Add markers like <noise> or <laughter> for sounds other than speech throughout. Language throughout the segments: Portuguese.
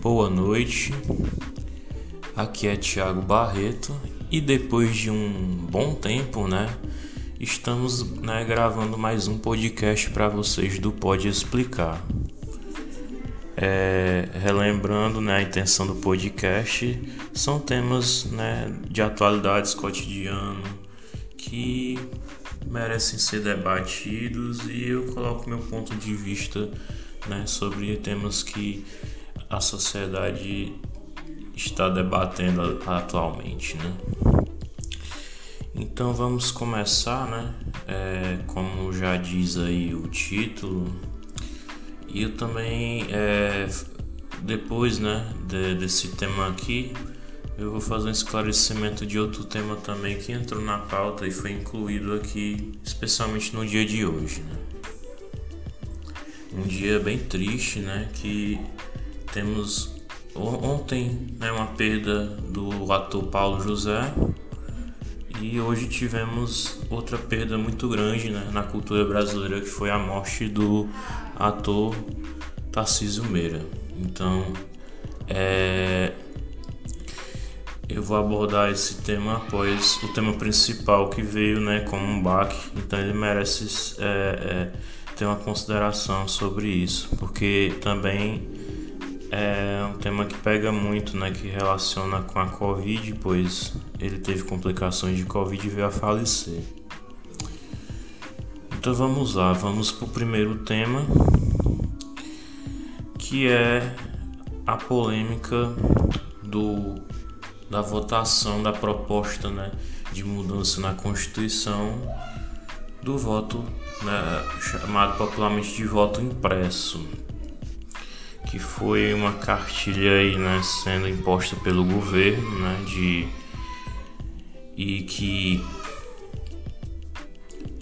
Boa noite, aqui é Thiago Barreto e depois de um bom tempo, né, estamos né, gravando mais um podcast para vocês do Pode Explicar. É, relembrando né, a intenção do podcast, são temas né, de atualidades cotidiano que merecem ser debatidos e eu coloco meu ponto de vista né, sobre temas que a sociedade está debatendo atualmente, né? Então vamos começar, né? É, como já diz aí o título, e eu também é, depois, né, de, desse tema aqui, eu vou fazer um esclarecimento de outro tema também que entrou na pauta e foi incluído aqui, especialmente no dia de hoje, né? Um dia bem triste, né? Que temos ontem né, uma perda do ator Paulo José e hoje tivemos outra perda muito grande né, na cultura brasileira que foi a morte do ator Tarcísio Meira. Então, é, eu vou abordar esse tema após o tema principal que veio né, como um baque, então ele merece é, é, ter uma consideração sobre isso, porque também é um tema que pega muito, né, que relaciona com a Covid, pois ele teve complicações de Covid e veio a falecer. Então vamos lá, vamos para o primeiro tema, que é a polêmica do, da votação da proposta né, de mudança na Constituição do voto, né, chamado popularmente de voto impresso que foi uma cartilha aí, né, sendo imposta pelo governo, né, de e que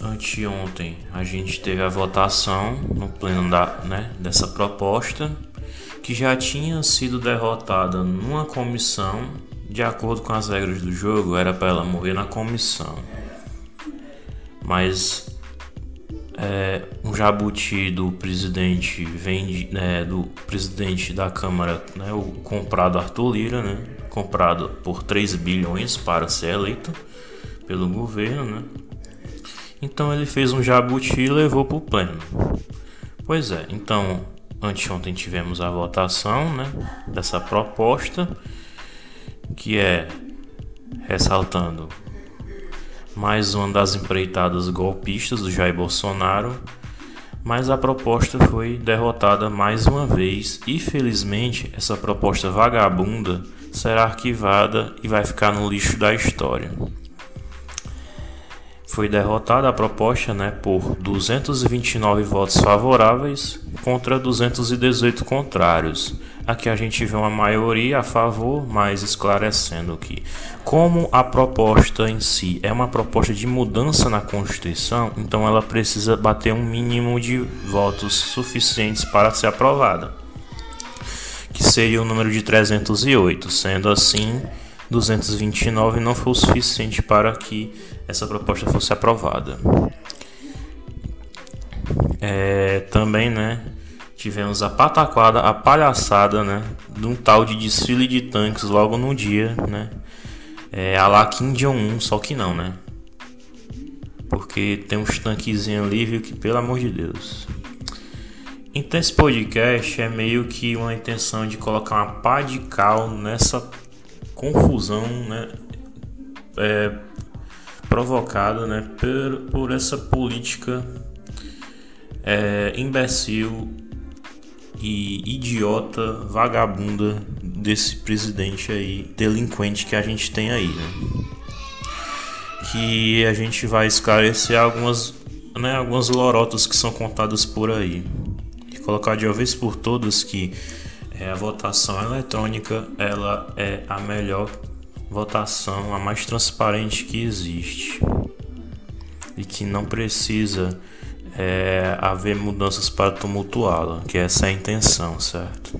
anteontem a gente teve a votação no pleno da, né, dessa proposta que já tinha sido derrotada numa comissão de acordo com as regras do jogo era para ela morrer na comissão. Mas é, um jabuti do presidente vende né, do presidente da Câmara, né, o comprado Arthur Lira, né, comprado por 3 bilhões para ser eleito pelo governo, né? Então ele fez um jabuti e levou para o pleno. Pois é, então anteontem tivemos a votação, né, dessa proposta que é ressaltando mais uma das empreitadas golpistas do Jair Bolsonaro, mas a proposta foi derrotada mais uma vez. E felizmente essa proposta vagabunda será arquivada e vai ficar no lixo da história. Foi derrotada a proposta né, por 229 votos favoráveis contra 218 contrários, Aqui a gente vê uma maioria a favor, mas esclarecendo que, como a proposta em si é uma proposta de mudança na Constituição, então ela precisa bater um mínimo de votos suficientes para ser aprovada, que seria o número de 308. Sendo assim, 229 não foi o suficiente para que essa proposta fosse aprovada. É, também, né? Tivemos a pataquada, a palhaçada, né? De um tal de desfile de tanques logo no dia, né? É, a lá Kim Jong-un, só que não, né? Porque tem uns tanquezinhos ali, viu? Que pelo amor de Deus. Então esse podcast é meio que uma intenção de colocar uma pá de cal nessa confusão, né? É, provocada, né? Por, por essa política é, imbecil e idiota, vagabunda desse presidente aí, delinquente que a gente tem aí, né? Que a gente vai esclarecer algumas, né, algumas lorotas que são contadas por aí. E colocar de uma vez por todas que é, a votação eletrônica ela é a melhor votação, a mais transparente que existe. E que não precisa é, haver mudanças para tumultuá-la, que essa é a intenção, certo?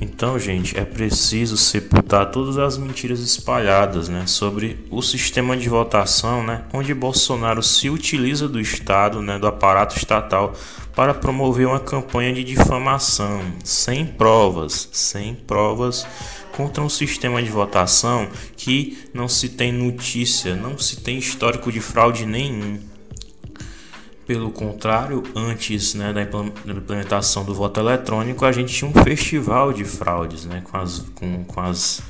Então, gente, é preciso sepultar todas as mentiras espalhadas né, sobre o sistema de votação, né, onde Bolsonaro se utiliza do Estado, né, do aparato estatal, para promover uma campanha de difamação sem provas, sem provas contra um sistema de votação que não se tem notícia, não se tem histórico de fraude nenhum. Pelo contrário, antes né, da implementação do voto eletrônico, a gente tinha um festival de fraudes né, com, as, com, com, as,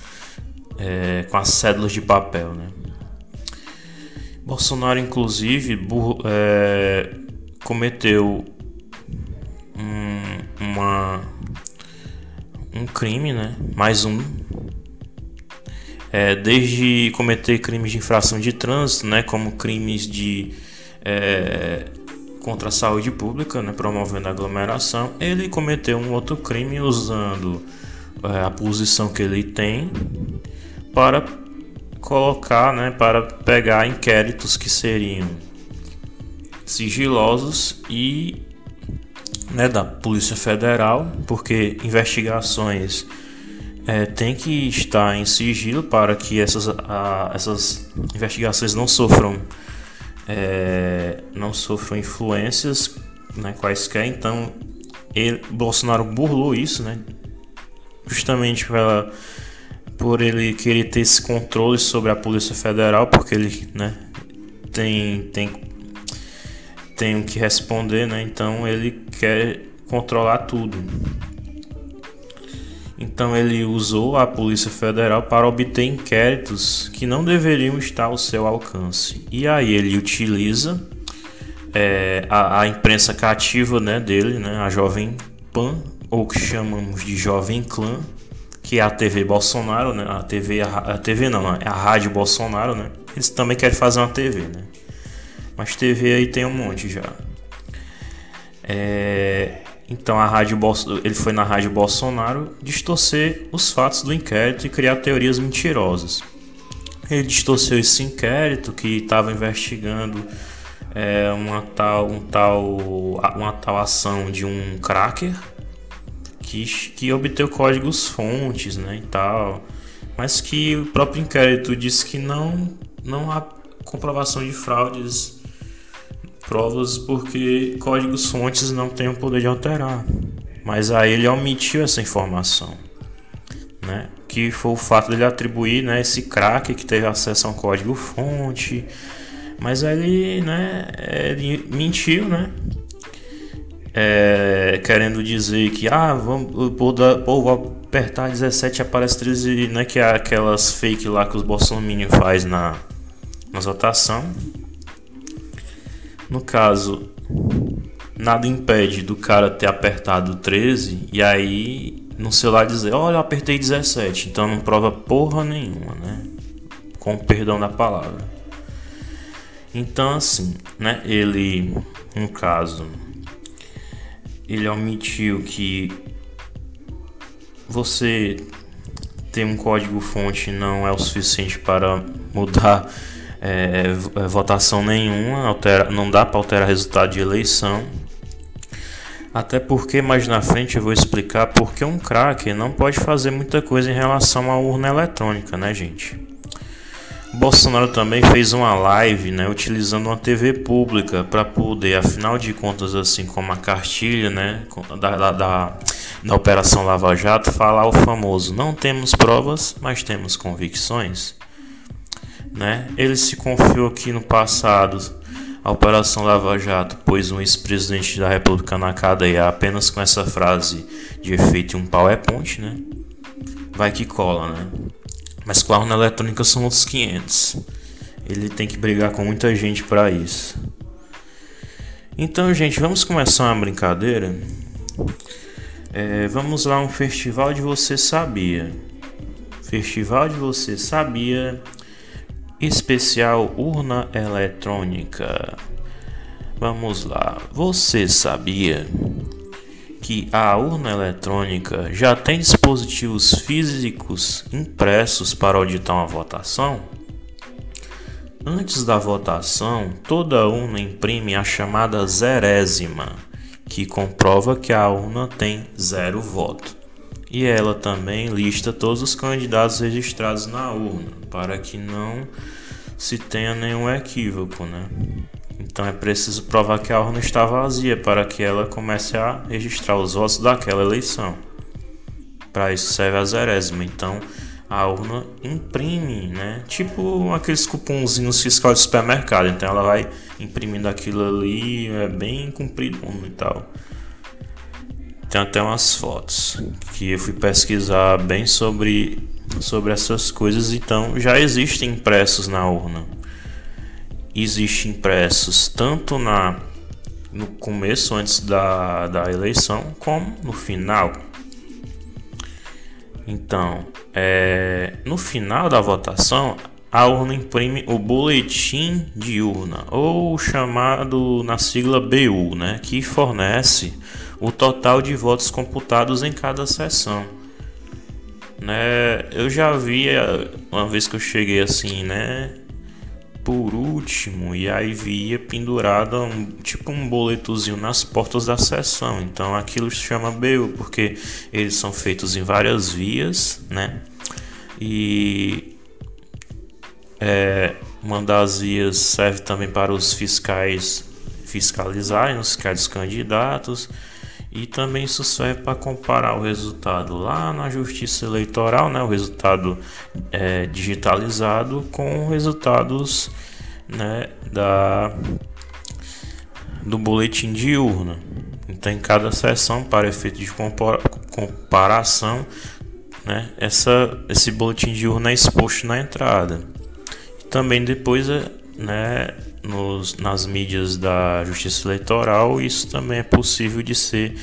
é, com as cédulas de papel. Né. Bolsonaro, inclusive, é, cometeu um, uma, um crime, né? mais um. É, desde cometer crimes de infração de trânsito, né? como crimes de é, contra a saúde pública, né? promovendo aglomeração, ele cometeu um outro crime usando é, a posição que ele tem para colocar, né, para pegar inquéritos que seriam sigilosos e né, da Polícia Federal, porque investigações é, têm que estar em sigilo para que essas, a, essas investigações não sofram é, não sofram influências né, quaisquer. Então, ele, Bolsonaro burlou isso, né, justamente pela, por ele querer ter esse controle sobre a Polícia Federal, porque ele né, tem, tem tenho que responder, né? Então ele quer controlar tudo. Então ele usou a Polícia Federal para obter inquéritos que não deveriam estar ao seu alcance. E aí ele utiliza é, a, a, imprensa cativa né, dele, né, a Jovem Pan, ou que chamamos de Jovem Clã, que é a TV Bolsonaro, né, a TV, a, a TV não, é a Rádio Bolsonaro, né. Eles também querem fazer uma TV, né. Mas TV aí tem um monte já. É, então a rádio ele foi na rádio Bolsonaro distorcer os fatos do inquérito e criar teorias mentirosas. Ele distorceu esse inquérito que estava investigando é, uma tal um tal uma tal ação de um cracker que, que obteve códigos fontes, né, e tal, mas que o próprio inquérito disse que não não há comprovação de fraudes provas porque códigos fontes não têm o poder de alterar. Mas aí ele omitiu essa informação, né? Que foi o fato dele atribuir, né, esse crack que teve acesso a um código fonte. Mas aí ele, né, ele mentiu, né? É, querendo dizer que ah, vamos, pô, vou apertar 17 aparece 13, né, que é aquelas fake lá que os bolsominions faz na na votação. No caso, nada impede do cara ter apertado 13 e aí no celular dizer: Olha, eu apertei 17. Então não prova porra nenhuma, né? Com perdão da palavra. Então, assim, né? Ele, no caso, ele omitiu que você ter um código fonte não é o suficiente para mudar é, é, votação nenhuma, altera, não dá para alterar resultado de eleição. Até porque mais na frente eu vou explicar porque um cracker não pode fazer muita coisa em relação à urna eletrônica, né, gente? Bolsonaro também fez uma live, né, utilizando uma TV pública para poder, afinal de contas, assim como a cartilha, né, da, da, da, da Operação Lava Jato, falar o famoso: não temos provas, mas temos convicções. Né? Ele se confiou aqui no passado a Operação Lava Jato, pois um ex-presidente da República na cadeia apenas com essa frase de efeito um pau é ponte, né? Vai que cola, né? Mas com a urna eletrônica são outros 500. Ele tem que brigar com muita gente para isso. Então, gente, vamos começar uma brincadeira. É, vamos lá, um festival de você sabia. Festival de você sabia Especial urna eletrônica. Vamos lá. Você sabia que a urna eletrônica já tem dispositivos físicos impressos para auditar uma votação? Antes da votação, toda urna imprime a chamada zerésima, que comprova que a urna tem zero voto. E ela também lista todos os candidatos registrados na urna, para que não se tenha nenhum equívoco, né? Então é preciso provar que a urna está vazia para que ela comece a registrar os votos daquela eleição. Para isso serve a zerésima. Então a urna imprime, né? Tipo aqueles cupomzinhos fiscais de supermercado. Então ela vai imprimindo aquilo ali, é bem comprido e tal. Tem até umas fotos que eu fui pesquisar bem sobre, sobre essas coisas. Então já existem impressos na urna. Existem impressos tanto na no começo, antes da, da eleição, como no final. Então, é, no final da votação, a urna imprime o boletim de urna, ou chamado na sigla BU, né, que fornece o total de votos computados em cada sessão. Né, eu já vi uma vez que eu cheguei assim, né, por último, e aí via pendurado um, tipo um boletozinho nas portas da sessão. Então aquilo se chama BU, porque eles são feitos em várias vias, né? E é, uma das vias serve também para os fiscais fiscalizarem os fiscais dos candidatos. E também isso serve para comparar o resultado lá na Justiça Eleitoral, né, o resultado é, digitalizado, com resultados né, da, do boletim de urna. Então, em cada sessão, para efeito de comparação, né, essa, esse boletim de urna é exposto na entrada. E também depois é, né, nos, nas mídias da Justiça Eleitoral, isso também é possível de ser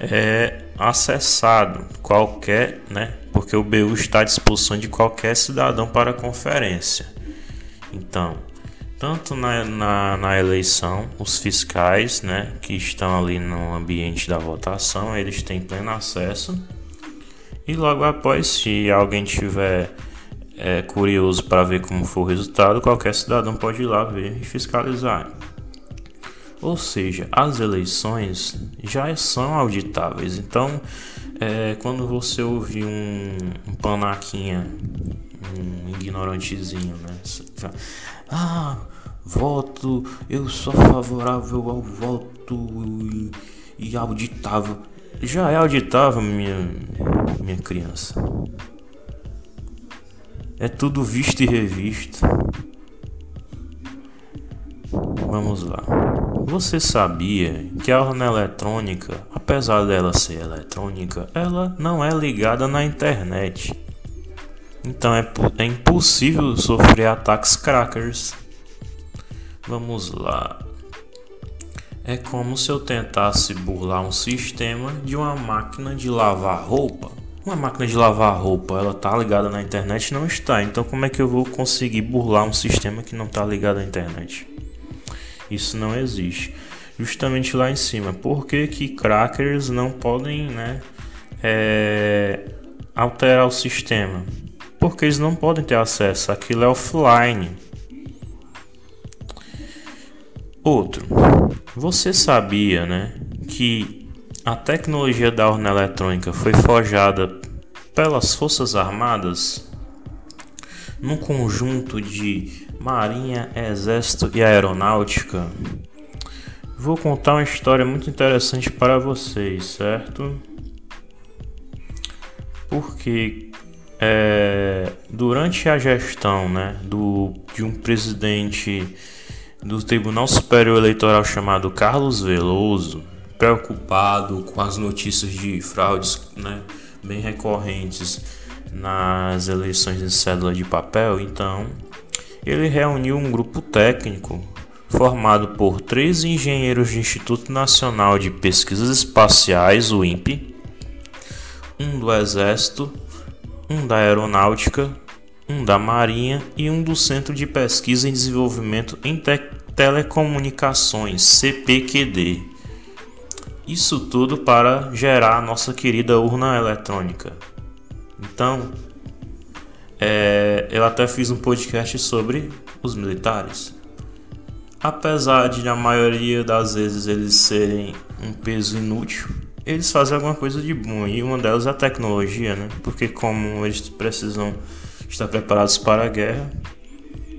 é, acessado qualquer, né, porque o BU está à disposição de qualquer cidadão para conferência. Então, tanto na, na, na, eleição, os fiscais, né, que estão ali no ambiente da votação, eles têm pleno acesso. E logo após, se alguém tiver é, curioso para ver como foi o resultado, qualquer cidadão pode ir lá ver e fiscalizar. Ou seja, as eleições já são auditáveis. Então, é, quando você ouvir um, um panaquinha, um ignorantezinho, né? Ah, voto, eu sou favorável ao voto e, e auditável. Já é auditável, minha, minha criança. É tudo visto e revisto. Vamos lá. Você sabia que a urna eletrônica, apesar dela ser eletrônica, ela não é ligada na internet. Então é, é impossível sofrer ataques crackers. Vamos lá. É como se eu tentasse burlar um sistema de uma máquina de lavar roupa. Uma máquina de lavar roupa, ela tá ligada na internet? Não está. Então como é que eu vou conseguir burlar um sistema que não está ligado à internet? Isso não existe. Justamente lá em cima. Por que, que crackers não podem, né, é, alterar o sistema? Porque eles não podem ter acesso. Aquilo é offline. Outro. Você sabia, né, que a tecnologia da urna eletrônica foi forjada pelas Forças Armadas num conjunto de Marinha, Exército e Aeronáutica. Vou contar uma história muito interessante para vocês, certo? Porque é, durante a gestão né, do, de um presidente do Tribunal Superior Eleitoral chamado Carlos Veloso, preocupado com as notícias de fraudes né, bem recorrentes nas eleições de cédula de papel, então ele reuniu um grupo técnico formado por três engenheiros do Instituto Nacional de Pesquisas Espaciais, o INPE, um do Exército, um da Aeronáutica, um da Marinha e um do Centro de Pesquisa e Desenvolvimento em Te Telecomunicações, CPQD. Isso tudo para gerar a nossa querida urna eletrônica. Então, é, eu até fiz um podcast sobre os militares. Apesar de na maioria das vezes eles serem um peso inútil, eles fazem alguma coisa de bom e uma delas é a tecnologia, né? Porque como eles precisam estar preparados para a guerra,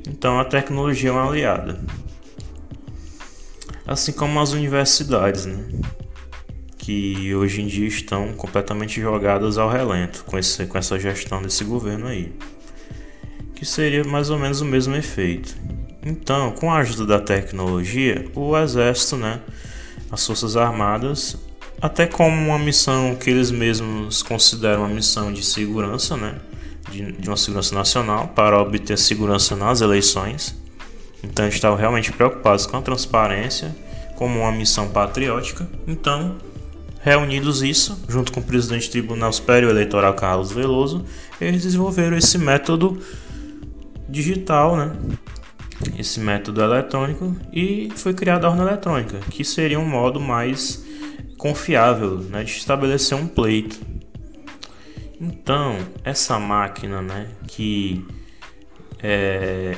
então a tecnologia é uma aliada. assim como as universidades, né? Que hoje em dia estão completamente jogadas ao relento com, esse, com essa gestão desse governo aí, que seria mais ou menos o mesmo efeito. Então, com a ajuda da tecnologia, o exército, né, as forças armadas, até como uma missão que eles mesmos consideram uma missão de segurança, né, de, de uma segurança nacional para obter segurança nas eleições. Então, estavam realmente preocupados com a transparência como uma missão patriótica. Então, Reunidos isso, junto com o presidente do Tribunal Superior Eleitoral Carlos Veloso, eles desenvolveram esse método digital, né? Esse método eletrônico e foi criada a urna eletrônica, que seria um modo mais confiável, né, de estabelecer um pleito. Então, essa máquina, né, que é,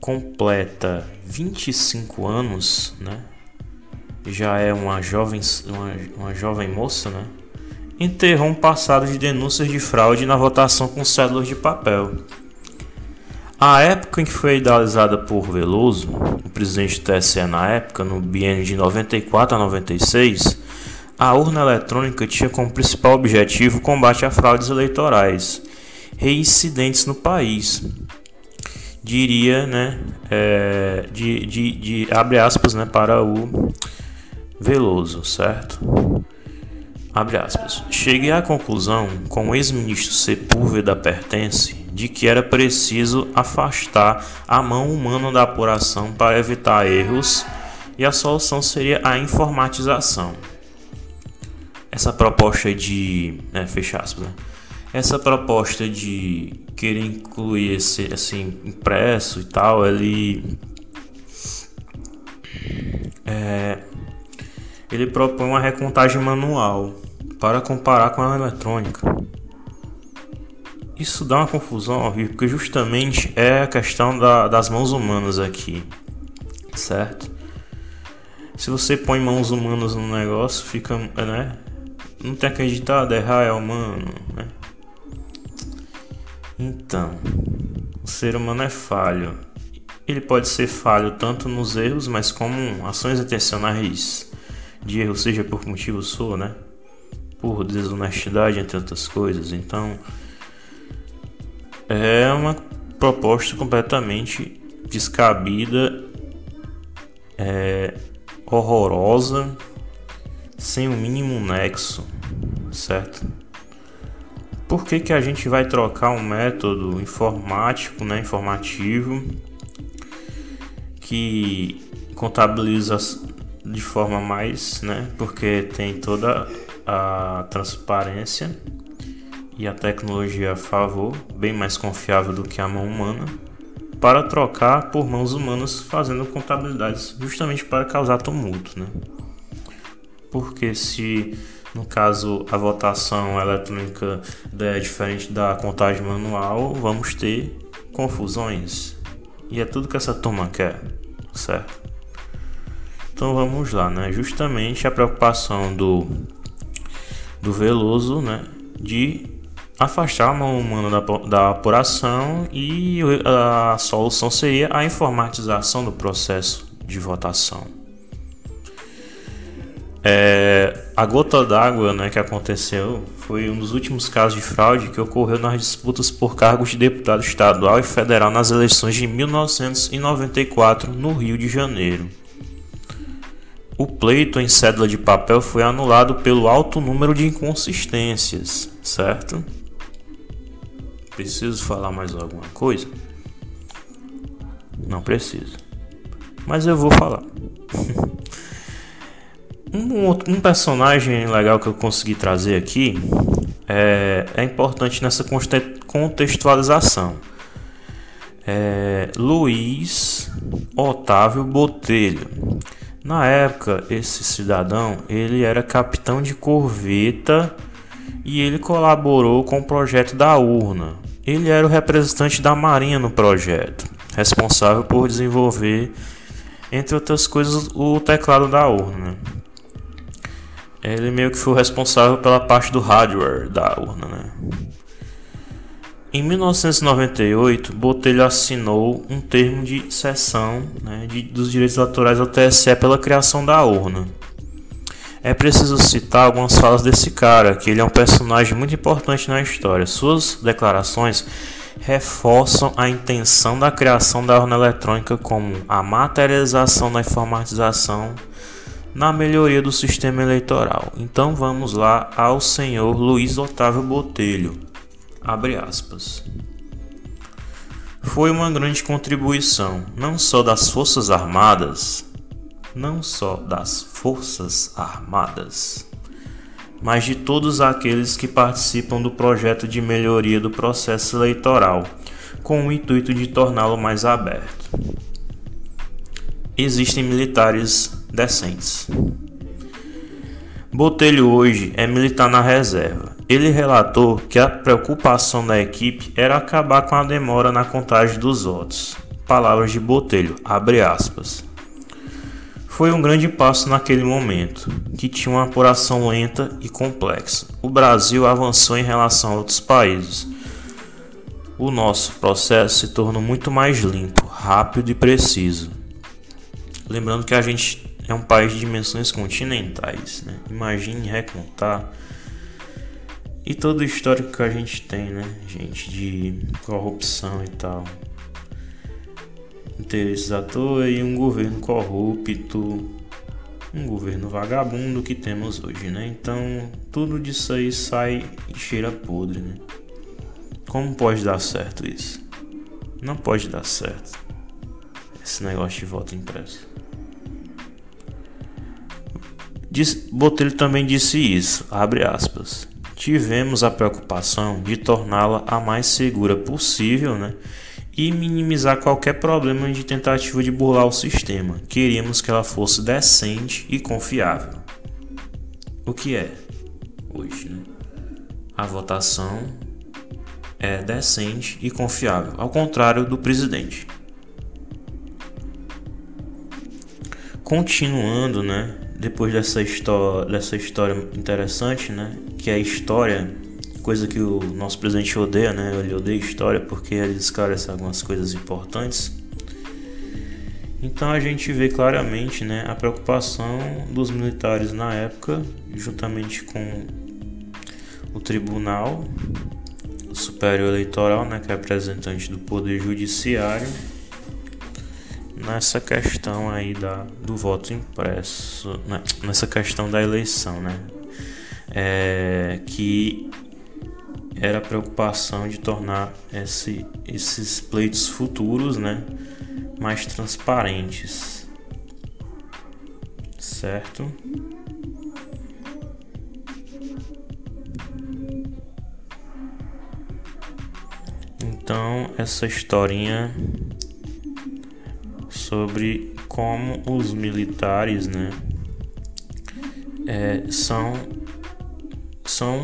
completa 25 anos, né, já é uma jovem, uma, uma jovem moça, né? enterrou um passado de denúncias de fraude na votação com cédulas de papel. A época em que foi idealizada por Veloso, o presidente do TSE na época, no biênio de 94 a 96, a urna eletrônica tinha como principal objetivo o combate a fraudes eleitorais reincidentes no país, diria, né, é, de, de, de, abre aspas, né, para o Veloso, certo? Abre aspas. Cheguei à conclusão, com o ex-ministro Sepúlveda pertence, de que era preciso afastar a mão humana da apuração para evitar erros e a solução seria a informatização. Essa proposta de. Né, fecha aspas, né? Essa proposta de querer incluir esse assim, impresso e tal, ele. É, ele propõe uma recontagem manual para comparar com a eletrônica. Isso dá uma confusão horrível, porque justamente é a questão da, das mãos humanas aqui, certo? Se você põe mãos humanas no negócio, fica, né? Não tem acreditado, errar é humano, né? Então, o ser humano é falho. Ele pode ser falho tanto nos erros, mas como ações intencionais de erro, seja por motivo sua, né? Por desonestidade, entre outras coisas. Então, é uma proposta completamente descabida, é, horrorosa, sem o mínimo nexo, certo? Por que, que a gente vai trocar um método informático, né, informativo, que contabiliza de forma mais, né? Porque tem toda a transparência e a tecnologia a favor, bem mais confiável do que a mão humana, para trocar por mãos humanas fazendo contabilidades justamente para causar tumulto, né? Porque se no caso a votação eletrônica é diferente da contagem manual, vamos ter confusões. E é tudo que essa turma quer, certo? Então vamos lá, né? Justamente a preocupação do, do Veloso, né? De afastar a mão humana da, da apuração e a solução seria a informatização do processo de votação. É, a gota d'água né, que aconteceu foi um dos últimos casos de fraude que ocorreu nas disputas por cargos de deputado estadual e federal nas eleições de 1994 no Rio de Janeiro. O pleito em cédula de papel foi anulado pelo alto número de inconsistências, certo? Preciso falar mais alguma coisa? Não preciso. Mas eu vou falar. <laughs> um, um, personagem legal que eu consegui trazer aqui é, é importante nessa contextualização. É Luiz Otávio Botelho na época, esse cidadão, ele era capitão de corveta e ele colaborou com o projeto da urna. Ele era o representante da Marinha no projeto, responsável por desenvolver, entre outras coisas, o teclado da urna. Ele meio que foi o responsável pela parte do hardware da urna, né? Em 1998, Botelho assinou um termo de cessão né, de, dos direitos autorais ao TSE pela criação da urna. É preciso citar algumas falas desse cara, que ele é um personagem muito importante na história. Suas declarações reforçam a intenção da criação da urna eletrônica como a materialização da informatização na melhoria do sistema eleitoral. Então vamos lá ao senhor Luiz Otávio Botelho. Abre aspas. Foi uma grande contribuição, não só das Forças Armadas, não só das Forças Armadas, mas de todos aqueles que participam do projeto de melhoria do processo eleitoral, com o intuito de torná-lo mais aberto. Existem militares decentes. Botelho hoje é militar na reserva ele relatou que a preocupação da equipe era acabar com a demora na contagem dos votos. Palavras de Botelho, abre aspas. Foi um grande passo naquele momento, que tinha uma apuração lenta e complexa. O Brasil avançou em relação a outros países. O nosso processo se tornou muito mais limpo, rápido e preciso. Lembrando que a gente é um país de dimensões continentais. Né? Imagine recontar e todo o histórico que a gente tem, né, gente, de corrupção e tal. Interesses à toa e um governo corrupto, um governo vagabundo que temos hoje, né? Então, tudo disso aí sai e cheira podre, né? Como pode dar certo isso? Não pode dar certo esse negócio de voto impresso. Botelho também disse isso, abre aspas tivemos a preocupação de torná-la a mais segura possível né, e minimizar qualquer problema de tentativa de burlar o sistema. Queríamos que ela fosse decente e confiável. O que é hoje? Né? A votação é decente e confiável, ao contrário do presidente. Continuando, né? Depois dessa história, dessa história interessante, né? Que é a história, coisa que o nosso presidente odeia, né? Ele odeia história porque ele esclarece algumas coisas importantes. Então a gente vê claramente, né, a preocupação dos militares na época, juntamente com o Tribunal Superior Eleitoral, né, que é representante do Poder Judiciário nessa questão aí da, do voto impresso, né? nessa questão da eleição, né? É, que era a preocupação de tornar esse, esses pleitos futuros, né, mais transparentes, certo? Então essa historinha sobre como os militares, né, é, são são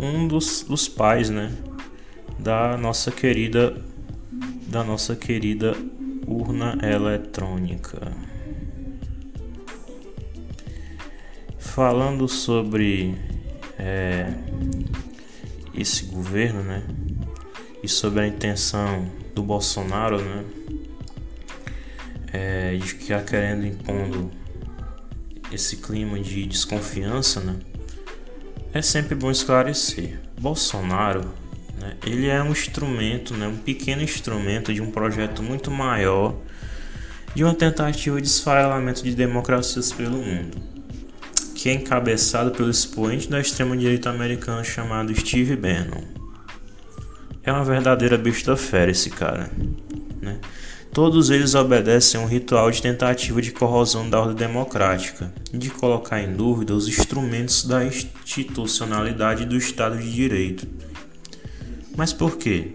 um dos, dos pais, né, da nossa querida da nossa querida urna eletrônica. Falando sobre é, esse governo, né, e sobre a intenção do Bolsonaro, né, é, de ficar querendo impondo esse clima de desconfiança, né? É sempre bom esclarecer. Bolsonaro, né, ele é um instrumento, né, um pequeno instrumento de um projeto muito maior de uma tentativa de esfarelamento de democracias pelo mundo, que é encabeçado pelo expoente da extrema-direita americana chamado Steve Bannon. É uma verdadeira besta fera esse cara, né? Todos eles obedecem a um ritual de tentativa de corrosão da ordem democrática e de colocar em dúvida os instrumentos da institucionalidade do Estado de Direito. Mas por quê?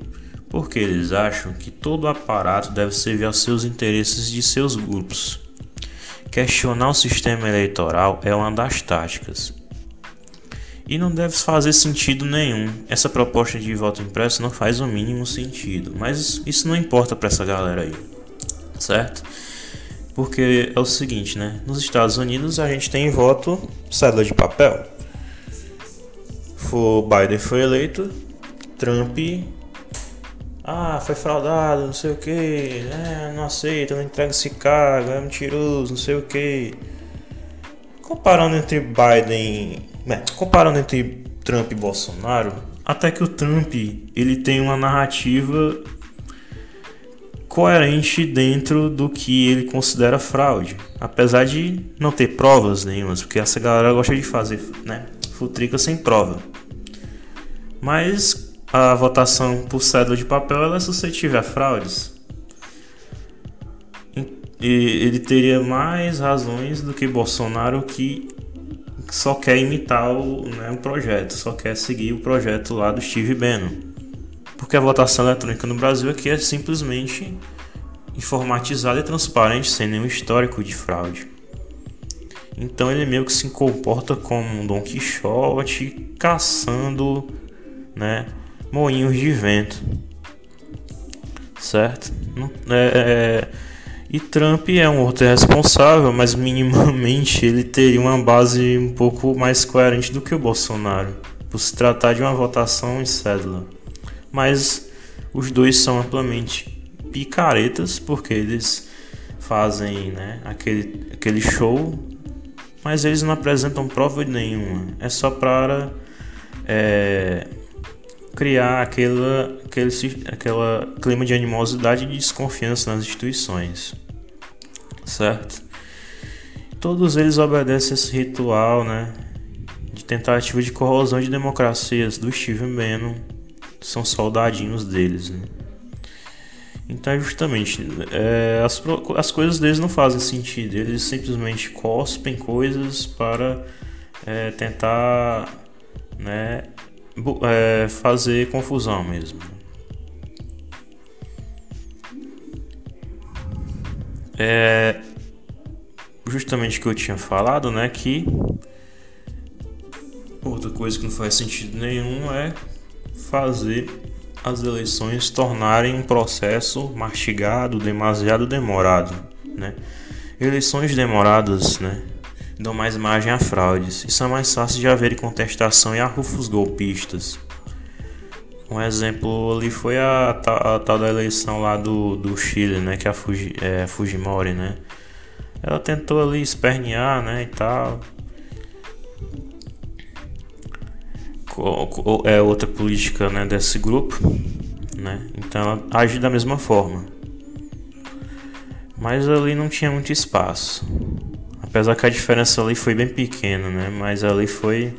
Porque eles acham que todo aparato deve servir aos seus interesses de seus grupos. Questionar o sistema eleitoral é uma das táticas. E não deve fazer sentido nenhum. Essa proposta de voto impresso não faz o mínimo sentido. Mas isso não importa para essa galera aí certo? Porque é o seguinte, né? Nos Estados Unidos a gente tem voto cédula de papel. O Biden foi eleito, Trump Ah, foi fraudado, não sei o que, é, não aceita, não entrega esse cargo, é mentiroso, não sei o que. Comparando entre Biden, comparando entre Trump e Bolsonaro, até que o Trump ele tem uma narrativa coerente dentro do que ele considera fraude, apesar de não ter provas nenhumas, porque essa galera gosta de fazer, né, futrica sem prova. Mas a votação por cédula de papel ela é suscetível a fraudes. E ele teria mais razões do que Bolsonaro que só quer imitar o, né, o projeto, só quer seguir o projeto lá do Steve Bannon. Porque a votação eletrônica no Brasil aqui é simplesmente informatizada e transparente, sem nenhum histórico de fraude. Então ele meio que se comporta como um Don Quixote caçando né, moinhos de vento. Certo? É, é, e Trump é um outro responsável, mas minimamente ele teria uma base um pouco mais coerente do que o Bolsonaro, por se tratar de uma votação em cédula. Mas os dois são amplamente picaretas, porque eles fazem né, aquele, aquele show, mas eles não apresentam prova nenhuma. É só para é, criar aquela, aquele aquela clima de animosidade e desconfiança nas instituições, certo? Todos eles obedecem esse ritual, né, de tentativa de corrosão de democracias do Steven Bannon, são soldadinhos deles, né? Então, justamente, é, as, as coisas deles não fazem sentido, eles simplesmente cospem coisas para é, tentar né, é, fazer confusão mesmo. É justamente o que eu tinha falado, né? Que outra coisa que não faz sentido nenhum é fazer as eleições tornarem um processo mastigado, demasiado demorado, né? Eleições demoradas, né? dão mais margem a fraudes e são mais fáceis de haver contestação e arrufos golpistas. Um exemplo ali foi a, a, a, tal da eleição lá do, do Chile, né, que é a Fuji, é, Fujimori, né. Ela tentou ali espernear, né, e tal. É outra política, né, desse grupo, né. Então ela age da mesma forma. Mas ali não tinha muito espaço. Apesar que a diferença ali foi bem pequena, né? Mas ali foi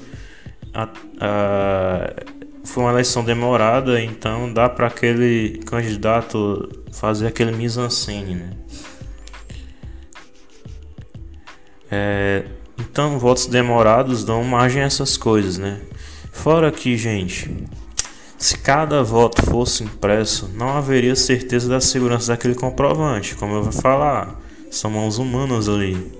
a, a, foi uma eleição demorada, então dá para aquele candidato fazer aquele mise-en-scène, né? É, então, votos demorados dão margem a essas coisas, né? Fora que, gente, se cada voto fosse impresso, não haveria certeza da segurança daquele comprovante, como eu vou falar. São mãos humanas ali.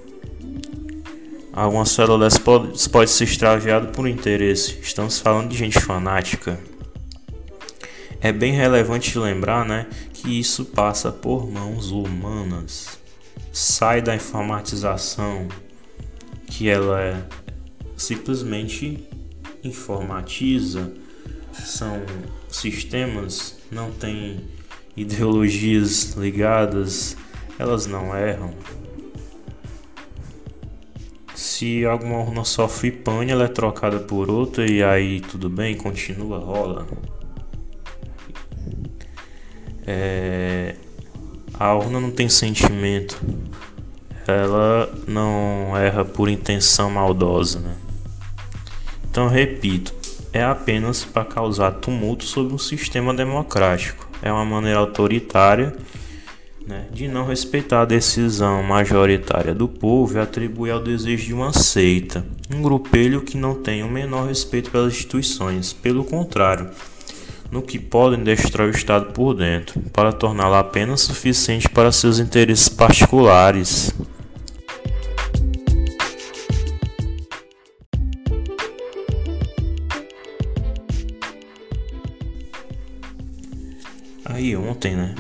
Algumas células podem pode ser extraviado por interesse. Estamos falando de gente fanática. É bem relevante lembrar, né, que isso passa por mãos humanas. Sai da informatização, que ela é simplesmente informatiza. São sistemas, não tem ideologias ligadas, elas não erram. Se alguma urna sofre pane, ela é trocada por outra e aí tudo bem, continua, rola. É... A urna não tem sentimento. Ela não erra por intenção maldosa, né? Então, repito, é apenas para causar tumulto sobre um sistema democrático. É uma maneira autoritária né, de não respeitar a decisão majoritária do povo e atribuir ao desejo de uma seita, um grupelho que não tem o menor respeito pelas instituições, pelo contrário, no que podem destruir o Estado por dentro, para torná-lo apenas suficiente para seus interesses particulares. Aí ontem, né?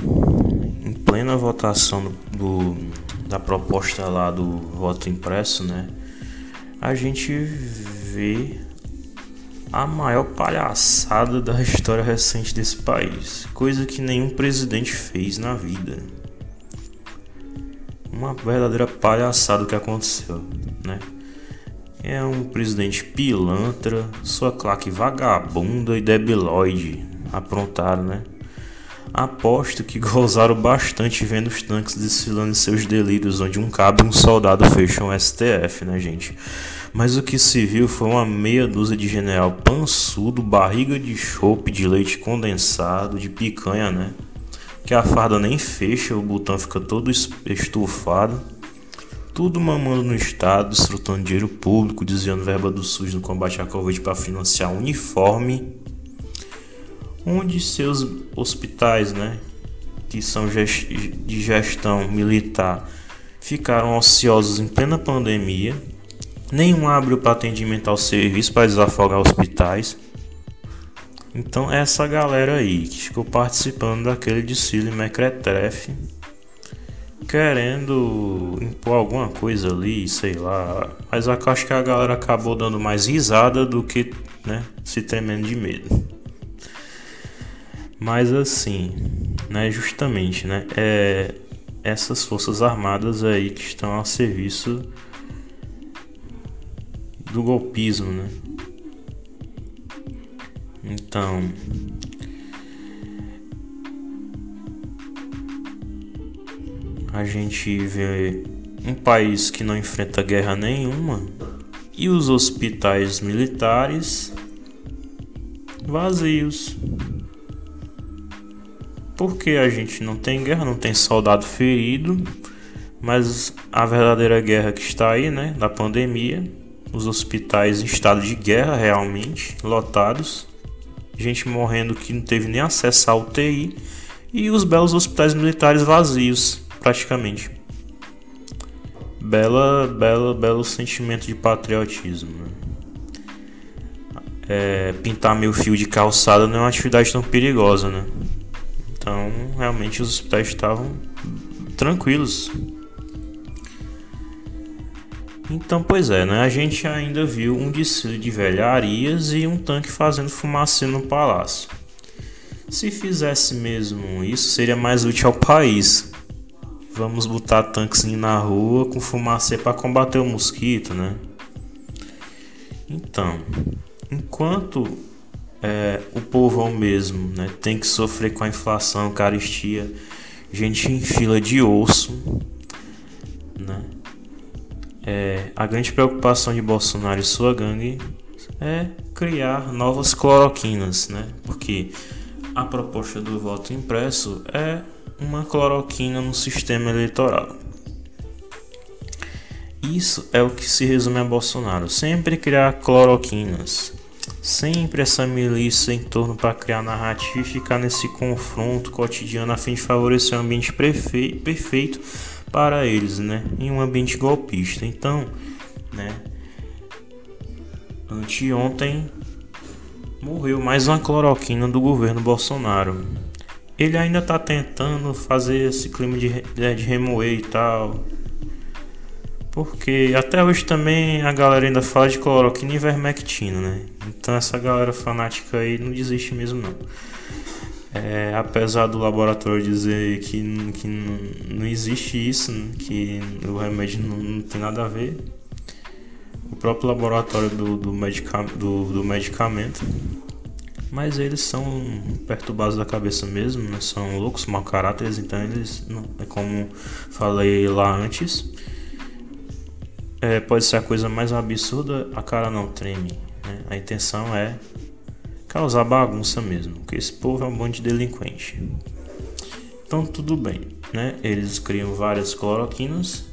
plena votação do, da proposta lá do voto impresso, né? A gente vê a maior palhaçada da história recente desse país, coisa que nenhum presidente fez na vida. Uma verdadeira palhaçada que aconteceu, né? É um presidente pilantra, sua claque vagabunda e debilóide aprontaram, né? Aposto que gozaram bastante vendo os tanques desfilando em seus delírios, onde um cabo e um soldado fecham o STF, né, gente? Mas o que se viu foi uma meia dúzia de general pançudo, barriga de chope, de leite condensado, de picanha, né? Que a farda nem fecha, o botão fica todo estufado. Tudo mamando no Estado, desfrutando dinheiro público, desviando verba do SUS no combate à Covid para financiar uniforme. Onde seus hospitais, né? Que são de gestão militar, ficaram ociosos em plena pandemia Nenhum abriu para atendimento ao serviço para desafogar hospitais. Então essa galera aí que ficou participando daquele desfile mequetrefe, querendo impor alguma coisa ali, sei lá. Mas acho que a galera acabou dando mais risada do que né, se temendo de medo. Mas assim, né, justamente, né, é essas forças armadas aí que estão a serviço do golpismo, né? Então, a gente vê um país que não enfrenta guerra nenhuma e os hospitais militares vazios. Porque a gente não tem guerra, não tem soldado ferido, mas a verdadeira guerra que está aí, né, da pandemia, os hospitais em estado de guerra realmente, lotados, gente morrendo que não teve nem acesso à UTI e os belos hospitais militares vazios, praticamente. Bela, bela, belo sentimento de patriotismo. É, pintar meu fio de calçada não é uma atividade tão perigosa, né? Então, realmente os hospitais estavam tranquilos. Então, pois é, né? A gente ainda viu um desfile de velharias e um tanque fazendo fumaça no palácio. Se fizesse mesmo isso, seria mais útil ao país. Vamos botar tanques na rua com fumacê para combater o mosquito, né? Então, enquanto é, o povão mesmo né, tem que sofrer com a inflação, caristia, gente em fila de osso, né? É, a grande preocupação de Bolsonaro e sua gangue é criar novas cloroquinas, né? Porque a proposta do voto impresso é uma cloroquina no sistema eleitoral. Isso é o que se resume a Bolsonaro. Sempre criar cloroquinas. Sempre essa milícia em torno para criar narrativa e ficar nesse confronto cotidiano a fim de favorecer um ambiente perfeito para eles, né, em um ambiente golpista. Então, né, anteontem morreu mais uma cloroquina do governo Bolsonaro. Ele ainda está tentando fazer esse clima de, né, de remoer e tal. Porque até hoje também a galera ainda fala de cloroquina e vermectina, né? Então essa galera fanática aí não desiste mesmo não. É, apesar do laboratório dizer que, que não, existe isso, né? que o remédio não, não, tem nada a ver, o próprio laboratório do, do, medica, do, do medicamento, mas eles são perturbados da cabeça mesmo, né? são loucos, mau caráteres, então eles, não, é como falei lá antes, é, pode ser a coisa mais absurda, a cara não treme. Né? A intenção é causar bagunça mesmo, porque esse povo é um monte de delinquente. Então tudo bem, né? Eles criam várias cloroquinas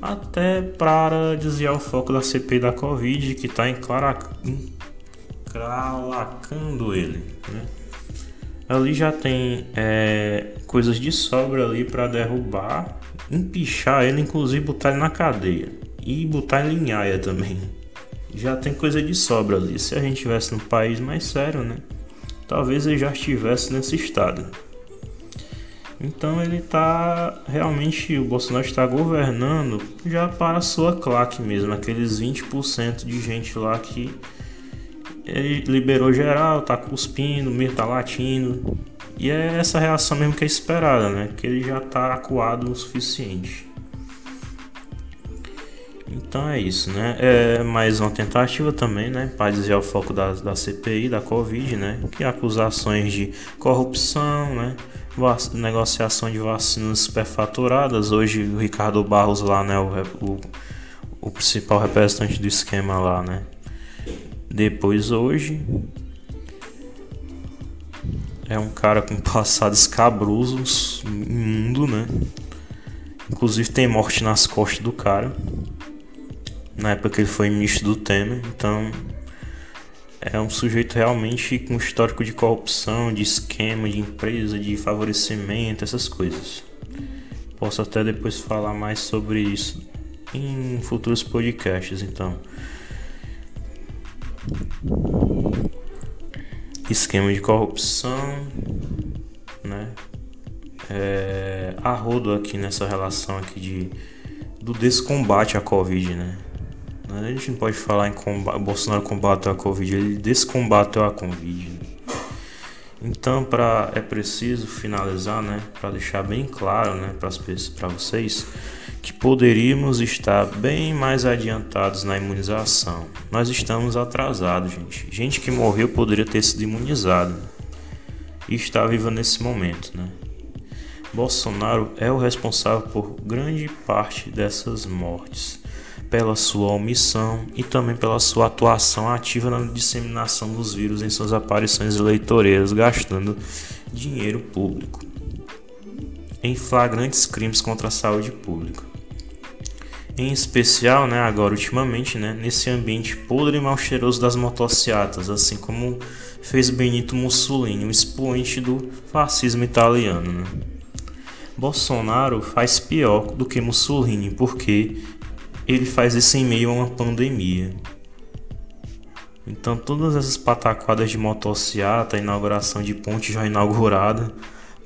até para desviar o foco da CP da Covid que está encralacando ele, né? Ali já tem é, coisas de sobra ali para derrubar, empichar ele, inclusive botar ele na cadeia e botar ele em aia também já tem coisa de sobra ali. Se a gente estivesse num país mais sério, né? Talvez ele já estivesse nesse estado. Então ele está realmente o Bolsonaro está governando já para a sua claque mesmo, aqueles 20% de gente lá que ele liberou geral, tá cuspindo, mesmo tá latindo. E é essa reação mesmo que é esperada, né? Que ele já tá acuado o suficiente. Então é isso, né? É mais uma tentativa também, né? Para desviar o foco da, da CPI, da Covid, né? Que acusações de corrupção, né? negociação de vacinas superfaturadas. Hoje o Ricardo Barros lá, né? O, o, o principal representante do esquema lá, né? Depois hoje é um cara com <laughs> passado escabroso, imundo, né? Inclusive tem morte nas costas do cara na época que ele foi ministro do Temer. Então é um sujeito realmente com histórico de corrupção, de esquema, de empresa, de favorecimento, essas coisas. Posso até depois falar mais sobre isso em futuros podcasts, então. Esquema de corrupção, né? É, a rodo aqui nessa relação aqui de do descombate à Covid, né? A gente não pode falar em combate, Bolsonaro combateu a Covid, ele descombateu a Covid. Né? Então, para é preciso finalizar, né, para deixar bem claro, né, para vocês, que poderíamos estar bem mais adiantados na imunização. Nós estamos atrasados, gente. Gente que morreu poderia ter sido imunizado e está viva nesse momento, né? Bolsonaro é o responsável por grande parte dessas mortes pela sua omissão e também pela sua atuação ativa na disseminação dos vírus em suas aparições eleitoreiras, gastando dinheiro público em flagrantes crimes contra a saúde pública. Em especial, né, agora ultimamente, né, nesse ambiente podre e mal cheiroso das motocicletas, assim como fez Benito Mussolini, um expoente do fascismo italiano. Né? Bolsonaro faz pior do que Mussolini, porque ele faz isso em meio a uma pandemia. Então todas essas pataquadas de motocicleta, inauguração de ponte já inaugurada,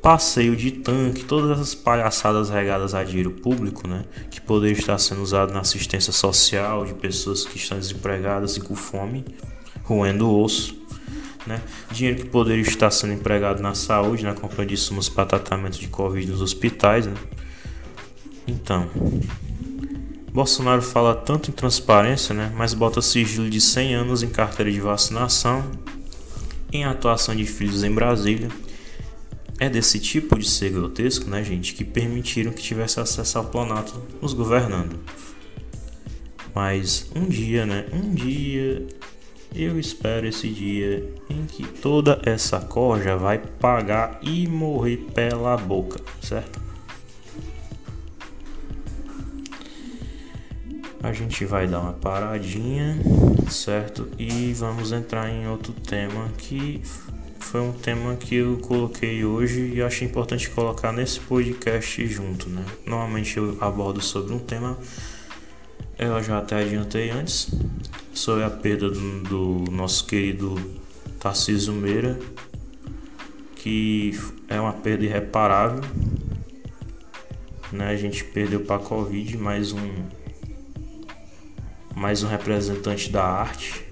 passeio de tanque, todas essas palhaçadas regadas a dinheiro público, né, que poderia estar sendo usado na assistência social de pessoas que estão desempregadas e com fome, roendo osso, né, dinheiro que poderia estar sendo empregado na saúde, na compra de insumos para tratamento de covid nos hospitais, né. Então, Bolsonaro fala tanto em transparência, né, mas bota sigilo de 100 anos em carteira de vacinação, em atuação de filhos em Brasília. É desse tipo de ser grotesco, né, gente, que permitiram que tivesse acesso ao Planalto nos governando. Mas um dia, né, um dia eu espero esse dia em que toda essa corja vai pagar e morrer pela boca, certo? A gente vai dar uma paradinha, certo? E vamos entrar em outro tema que foi um tema que eu coloquei hoje e achei importante colocar nesse podcast junto, né? Normalmente eu abordo sobre um tema, eu já até adiantei antes, sobre a perda do, do nosso querido Tarcísio Meira, que é uma perda irreparável, né? A gente perdeu para a Covid mais um mais um representante da arte.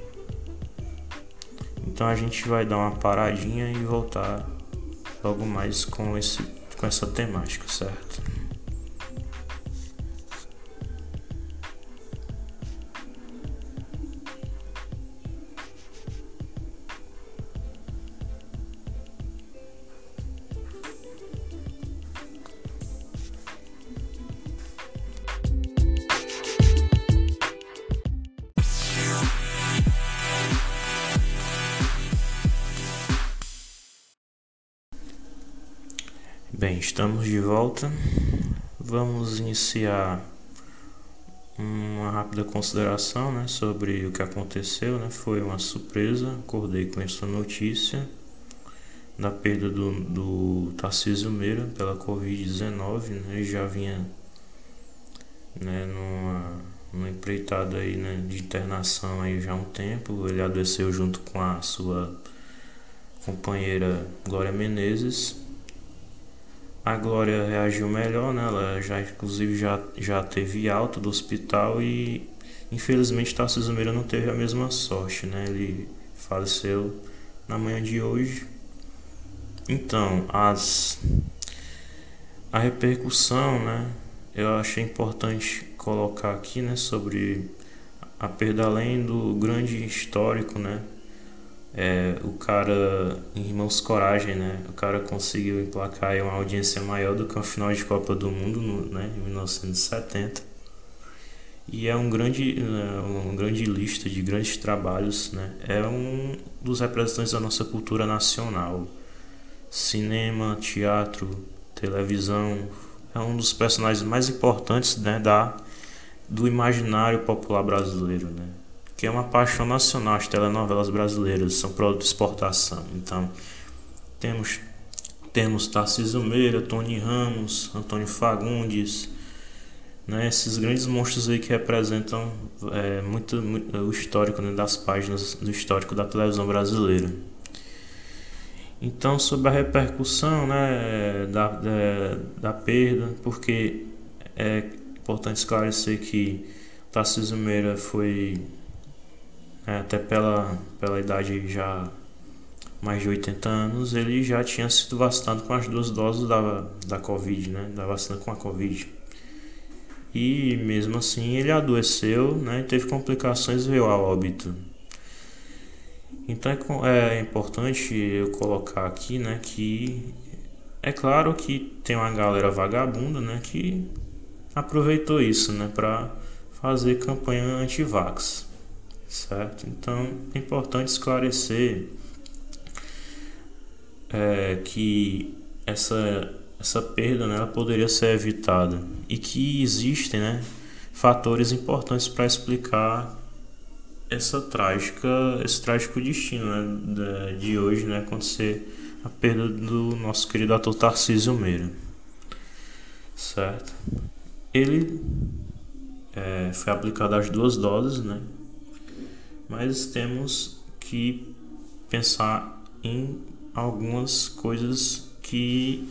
Então a gente vai dar uma paradinha e voltar logo mais com, esse, com essa temática, certo? Estamos de volta. Vamos iniciar uma rápida consideração né, sobre o que aconteceu. Né? Foi uma surpresa, acordei com essa notícia da perda do, do Tarcísio Meira pela Covid-19. Né? Já vinha né, numa, numa empreitada aí, né, de internação aí já há um tempo. Ele adoeceu junto com a sua companheira Glória Menezes a Glória reagiu melhor, né? Ela já inclusive já, já teve alta do hospital e infelizmente Tarcísio Meira não teve a mesma sorte, né? Ele faleceu na manhã de hoje. Então, as a repercussão, né? Eu achei importante colocar aqui, né, sobre a perda além do grande histórico, né? É, o cara, Irmãos Coragem, né? O cara conseguiu emplacar uma audiência maior do que o final de Copa do Mundo, no, né? Em 1970. E é um grande, né, uma grande lista de grandes trabalhos, né? É um dos representantes da nossa cultura nacional. Cinema, teatro, televisão, é um dos personagens mais importantes né, da, do imaginário popular brasileiro, né? Que é uma paixão nacional. As telenovelas brasileiras são produto de exportação. Então, temos, temos Tarcísio Meira, Tony Ramos, Antônio Fagundes, né, esses grandes monstros aí que representam é, muito, muito o histórico né, das páginas do histórico da televisão brasileira. Então, sobre a repercussão né, da, da, da perda, porque é importante esclarecer que Tarcísio Meira foi, é, até pela, pela idade já mais de 80 anos, ele já tinha sido vacinado com as duas doses da, da Covid, né, da vacina com a Covid. E mesmo assim ele adoeceu né, e teve complicações e veio a óbito. Então é, é importante eu colocar aqui, né, que é claro que tem uma galera vagabunda, né, que aproveitou isso, né, para fazer campanha anti-vax, certo? Então é importante esclarecer é, que essa essa perda, né, ela poderia ser evitada e que existem, né, fatores importantes para explicar essa trágica, esse trágico destino né, de hoje, né, acontecer a perda do nosso querido ator Tarcísio Meira, certo? Ele é, foi aplicado as duas doses, né? Mas temos que pensar em algumas coisas que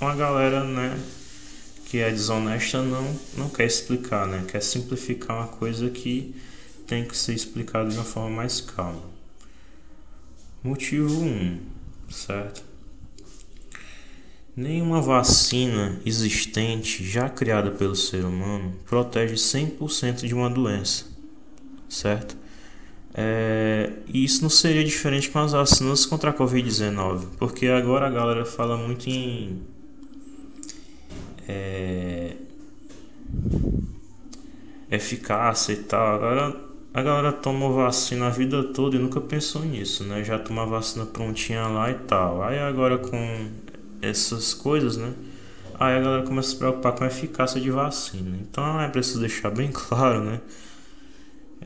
uma galera, né, que é desonesta não não quer explicar, né? Quer simplificar uma coisa que tem que ser explicado de uma forma mais calma. Motivo 1, um, certo? Nenhuma vacina existente já criada pelo ser humano protege 100% de uma doença, certo? É, e isso não seria diferente com as vacinas contra a Covid-19, porque agora a galera fala muito em. É, eficácia e tal. Agora a galera tomou vacina a vida toda e nunca pensou nisso, né? Já tomou a vacina prontinha lá e tal. Aí agora com essas coisas, né? Aí a galera começa a se preocupar com a eficácia de vacina. Então é preciso deixar bem <laughs> claro, né?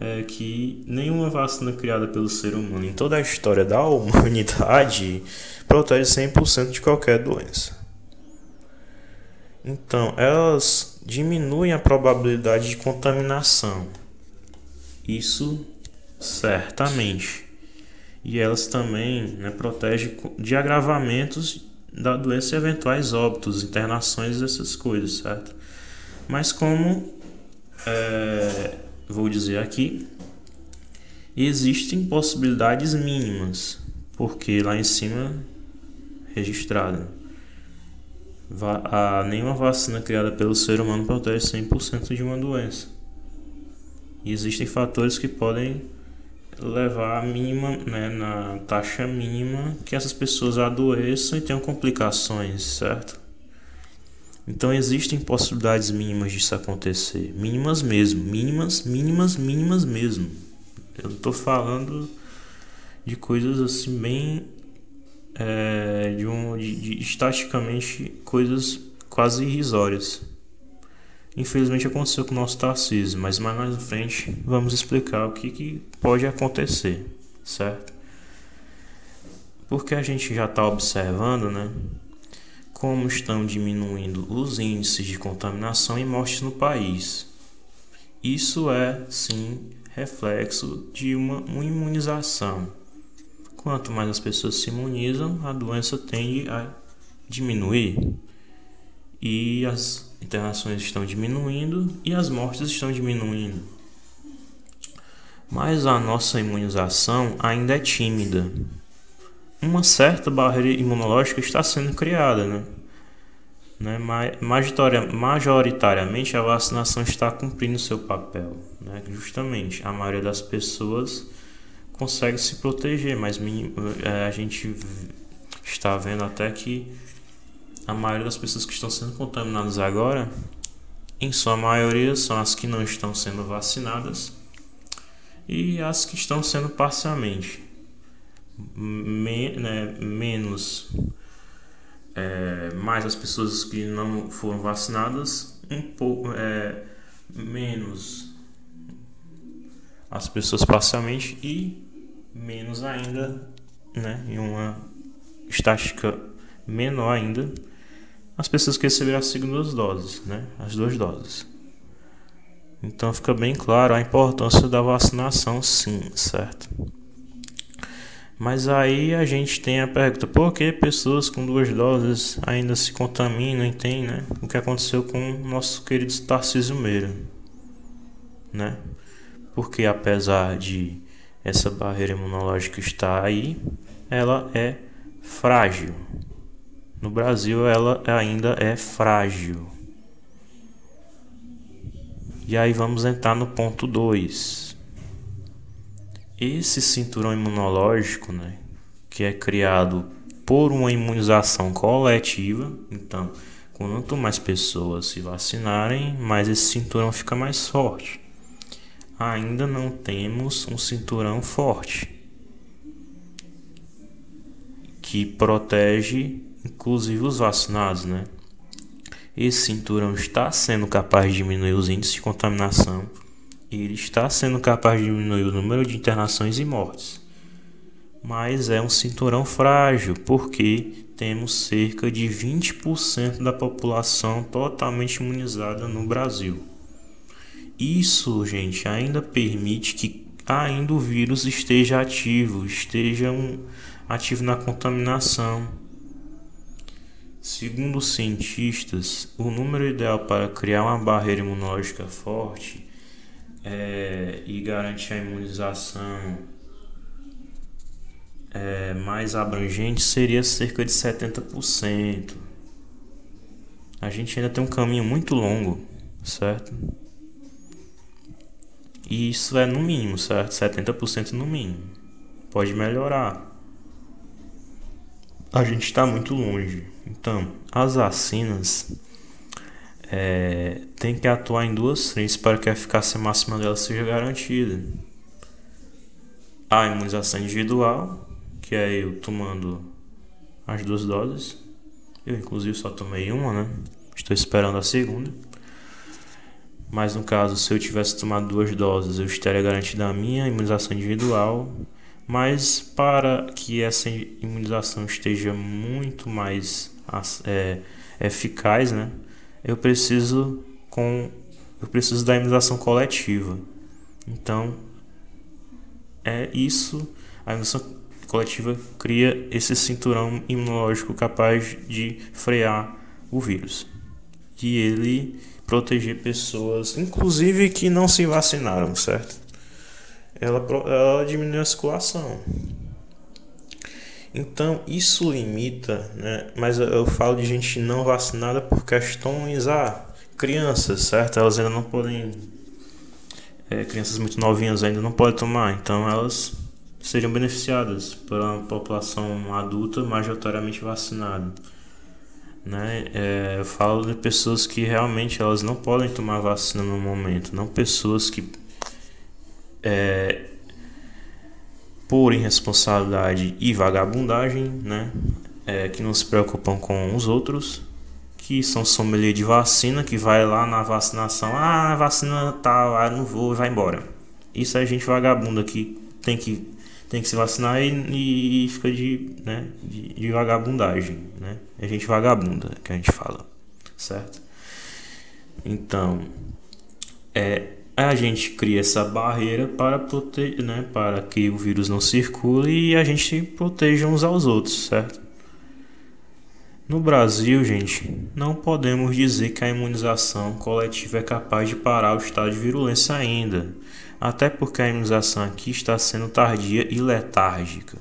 É que nenhuma vacina criada pelo ser humano em toda a história da humanidade protege 100% de qualquer doença. Então, elas diminuem a probabilidade de contaminação isso certamente. E elas também né, protegem de agravamentos da doença e eventuais óbitos, internações, essas coisas, certo? Mas como é, vou dizer aqui, existem possibilidades mínimas, porque lá em cima registrada. A, nenhuma vacina criada pelo ser humano protege 100% de uma doença. E existem fatores que podem levar a mínima, né, na taxa mínima que essas pessoas adoeçam e tenham complicações, certo? Então existem possibilidades mínimas disso acontecer, mínimas mesmo, mínimas, mínimas, mínimas mesmo. Eu estou falando de coisas assim bem é, de um de, de, estatisticamente coisas quase irrisórias. Infelizmente aconteceu com o nosso Tarcísio, mas mais na frente vamos explicar o que, que pode acontecer, certo? Porque a gente já está observando, né? Como estão diminuindo os índices de contaminação e mortes no país. Isso é, sim, reflexo de uma, imunização. Quanto mais as pessoas se imunizam, a doença tende a diminuir e as internações estão diminuindo e as mortes estão diminuindo. Mas a nossa imunização ainda é tímida. Uma certa barreira imunológica está sendo criada, né? Né? Majoritariamente a vacinação está cumprindo seu papel. Né? Justamente a maioria das pessoas consegue se proteger, mas é, a gente está vendo até que a maioria das pessoas que estão sendo contaminadas agora, em sua maioria, são as que não estão sendo vacinadas e as que estão sendo parcialmente. Né, menos é, mais as pessoas que não foram vacinadas, um pouco é, menos as pessoas parcialmente e menos ainda, né, em uma estática menor ainda, as pessoas que receberam as segundas doses, né, as duas doses. Então fica bem claro a importância da vacinação, sim, certo? Mas aí a gente tem a pergunta: por que pessoas com duas doses ainda se contaminam e tem, né? O que aconteceu com o nosso querido Tarcísio Meira, né? Porque apesar de essa barreira imunológica estar aí, ela é frágil. No Brasil, ela ainda é frágil. E aí vamos entrar no ponto 2. Esse cinturão imunológico, né, que é criado por uma imunização coletiva, então, quanto mais pessoas se vacinarem, mais esse cinturão fica mais forte. Ainda não temos um cinturão forte que protege inclusive os vacinados, né? Esse cinturão está sendo capaz de diminuir os índices de contaminação ele está sendo capaz de diminuir o número de internações e mortes. Mas é um cinturão frágil, porque temos cerca de 20% da população totalmente imunizada no Brasil. Isso, gente, ainda permite que ainda o vírus esteja ativo, esteja um, ativo na contaminação. Segundo os cientistas, o número ideal para criar uma barreira imunológica forte é, e garantir a imunização é, mais abrangente seria cerca de 70%. A gente ainda tem um caminho muito longo, certo? E isso é no mínimo, certo? 70% no mínimo. Pode melhorar. A gente está muito longe. Então, as vacinas é, tem que atuar em duas frentes para que a eficácia máxima dela seja garantida. A imunização individual, que é eu tomando as duas doses. Eu, inclusive, só tomei uma, né? Estou esperando a segunda. Mas no caso, se eu tivesse tomado duas doses, eu estaria garantida a minha imunização individual. Mas para que essa imunização esteja muito mais é, eficaz, né? Eu preciso com eu preciso da imunização coletiva. Então é isso, a imunização coletiva cria esse cinturão imunológico capaz de frear o vírus. E ele proteger pessoas, inclusive que não se vacinaram, certo? Ela, ela diminui a circulação. Então isso limita, né? Mas eu falo de gente não vacinada por questões ah, crianças, certo? Elas ainda não podem é, crianças muito novinhas ainda não podem tomar, então elas seriam beneficiadas pela população adulta majoritariamente vacinada. Né? É, eu falo de pessoas que realmente elas não podem tomar vacina no momento, não pessoas que é, por irresponsabilidade e vagabundagem, né? É, que não se preocupam com os outros, que são sommelier de vacina, que vai lá na vacinação, ah, vacina tal, ah, não vou, vai embora. Isso é gente vagabunda que tem que tem que se vacinar e, e fica de, né, de, de, vagabundagem, né? É gente vagabunda que a gente fala, certo? Então, é a gente cria essa barreira para proteger, né, para que o vírus não circule e a gente proteja uns aos outros, certo? No Brasil, gente, não podemos dizer que a imunização coletiva é capaz de parar o estado de virulência ainda. Até porque a imunização aqui está sendo tardia e letárgica.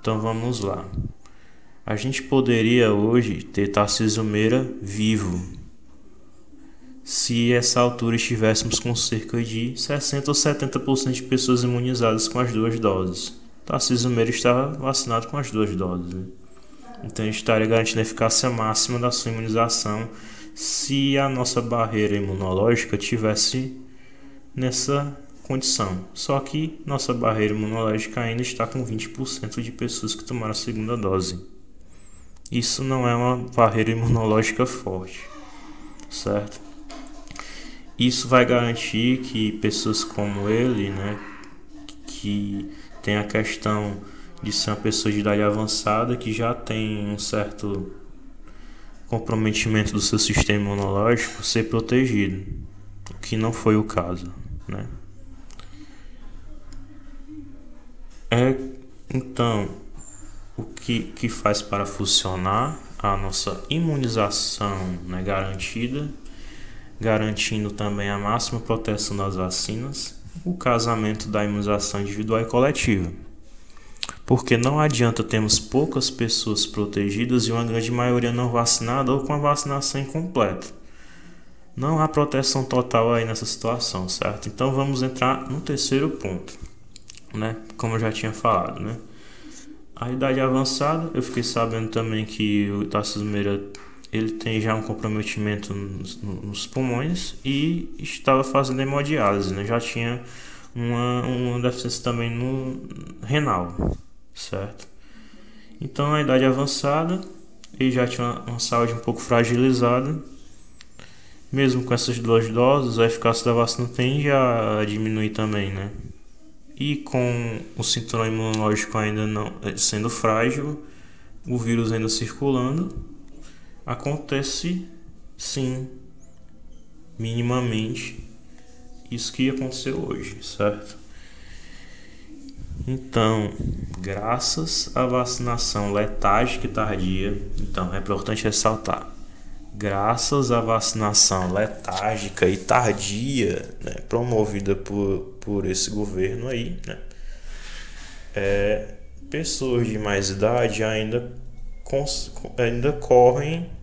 Então vamos lá. A gente poderia hoje ter Tarcísio Meira vivo, se essa altura estivéssemos com cerca de 60 ou 70% de pessoas imunizadas com as duas doses. Tarcísio Meira está vacinado com as duas doses. Né? Então a gente estaria garantindo a eficácia máxima da sua imunização se a nossa barreira imunológica tivesse nessa condição. Só que nossa barreira imunológica ainda está com 20% de pessoas que tomaram a segunda dose. Isso não é uma barreira imunológica forte, certo? Isso vai garantir que pessoas como ele, né, que tem a questão de ser uma pessoa de idade avançada, que já tem um certo comprometimento do seu sistema imunológico, ser protegido, o que não foi o caso, né? É, então, o que, que faz para funcionar a nossa imunização né, garantida, garantindo também a máxima proteção das vacinas, o casamento da imunização individual e coletiva. Porque não adianta termos poucas pessoas protegidas e uma grande maioria não vacinada ou com a vacinação incompleta. Não há proteção total aí nessa situação, certo? Então vamos entrar no terceiro ponto né? Como eu já tinha falado, né? A idade avançada, eu fiquei sabendo também que o Tarcísio Meira ele tem já um comprometimento nos, nos, pulmões e estava fazendo hemodiálise, né? Já tinha uma, uma deficiência também no renal, certo? Então, a idade avançada, ele já tinha uma, uma saúde um pouco fragilizada. Mesmo com essas duas doses, a eficácia da vacina tende a diminuir também, né? E com o sintoma imunológico ainda não sendo frágil, o vírus ainda circulando, acontece sim, minimamente, isso que aconteceu hoje, certo? Então, graças à vacinação letárgica e tardia, então é importante ressaltar, graças à vacinação letárgica e tardia, né, promovida por, por esse governo aí, né, é, pessoas de mais idade ainda, ainda correm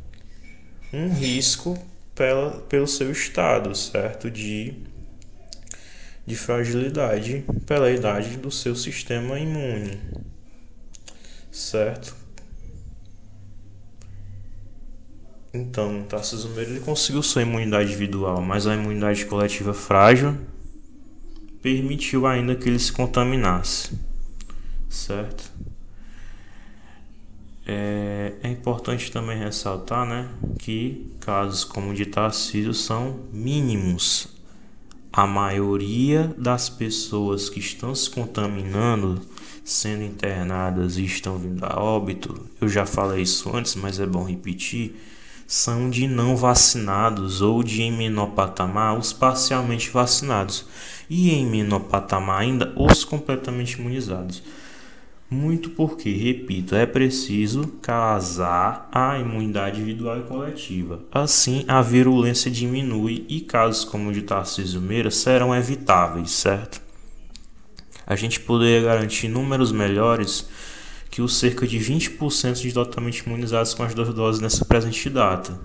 um risco pela, pelo seu estado, certo? De, de fragilidade pela idade do seu sistema imune, certo? Então, Tarcísio Meira ele conseguiu sua imunidade individual, mas a imunidade coletiva frágil permitiu ainda que ele se contaminasse, certo? É, é importante também ressaltar, né, que casos como o de Tarcísio são mínimos. A maioria das pessoas que estão se contaminando, sendo internadas e estão vindo a óbito, eu já falei isso antes, mas é bom repetir são de não vacinados ou de em menor patamar os parcialmente vacinados e em menor patamar ainda os completamente imunizados. Muito porque, repito, é preciso casar a imunidade individual e coletiva. Assim, a virulência diminui e casos como o de Tarcísio Meira serão evitáveis, certo? A gente poderia garantir números melhores que os cerca de 20% de totalmente imunizados com as duas doses nessa presente data.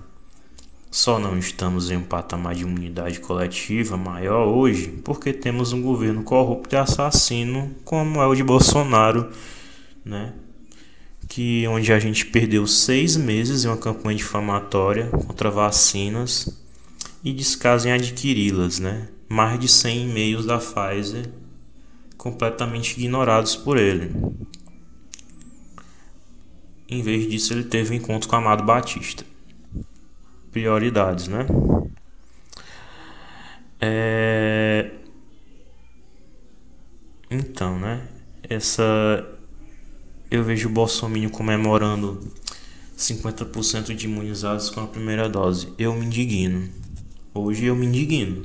Só não estamos em um patamar de imunidade coletiva maior hoje porque temos um governo corrupto e assassino como é o de Bolsonaro, né? Que onde a gente perdeu seis meses em uma campanha difamatória contra vacinas e descaso em adquiri-las, né? Mais de 100 e-mails da Pfizer completamente ignorados por ele. Em vez disso, ele teve um encontro com Amado Batista. Prioridades, né? É... Então, né? Essa. Eu vejo o Bolsonaro comemorando 50% de imunizados com a primeira dose. Eu me indigno. Hoje eu me indigno.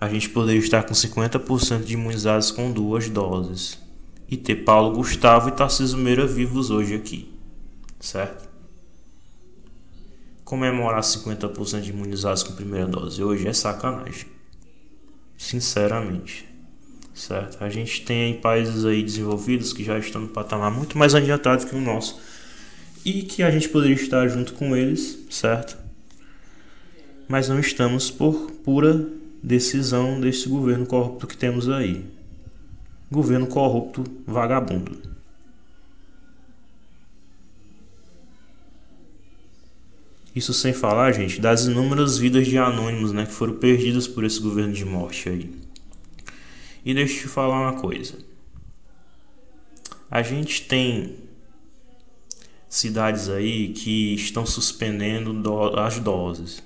A gente poderia estar com 50% de imunizados com duas doses. E ter Paulo Gustavo e Tarcísio Meira vivos hoje aqui certo? Comemorar 50% de imunizados com primeira dose hoje é sacanagem. Sinceramente. Certo? A gente tem países aí desenvolvidos que já estão no patamar muito mais adiantado que o nosso. E que a gente poderia estar junto com eles, certo? Mas não estamos por pura decisão desse governo corrupto que temos aí. Governo corrupto vagabundo. Isso sem falar, gente, das inúmeras vidas de anônimos né, que foram perdidas por esse governo de morte aí. E deixa eu te falar uma coisa. A gente tem cidades aí que estão suspendendo do as doses.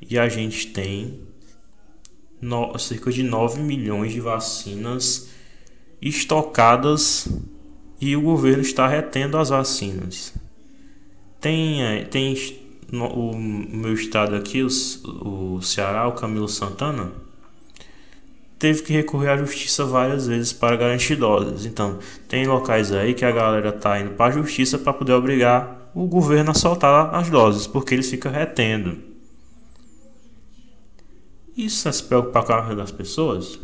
E a gente tem no cerca de 9 milhões de vacinas estocadas e o governo está retendo as vacinas. Tem, é, tem no, o meu estado aqui, o, o Ceará, o Camilo Santana, teve que recorrer à justiça várias vezes para garantir doses. Então, tem locais aí que a galera tá indo para a justiça para poder obrigar o governo a soltar as doses, porque eles ficam retendo. Isso é se preocupar com a vida das pessoas?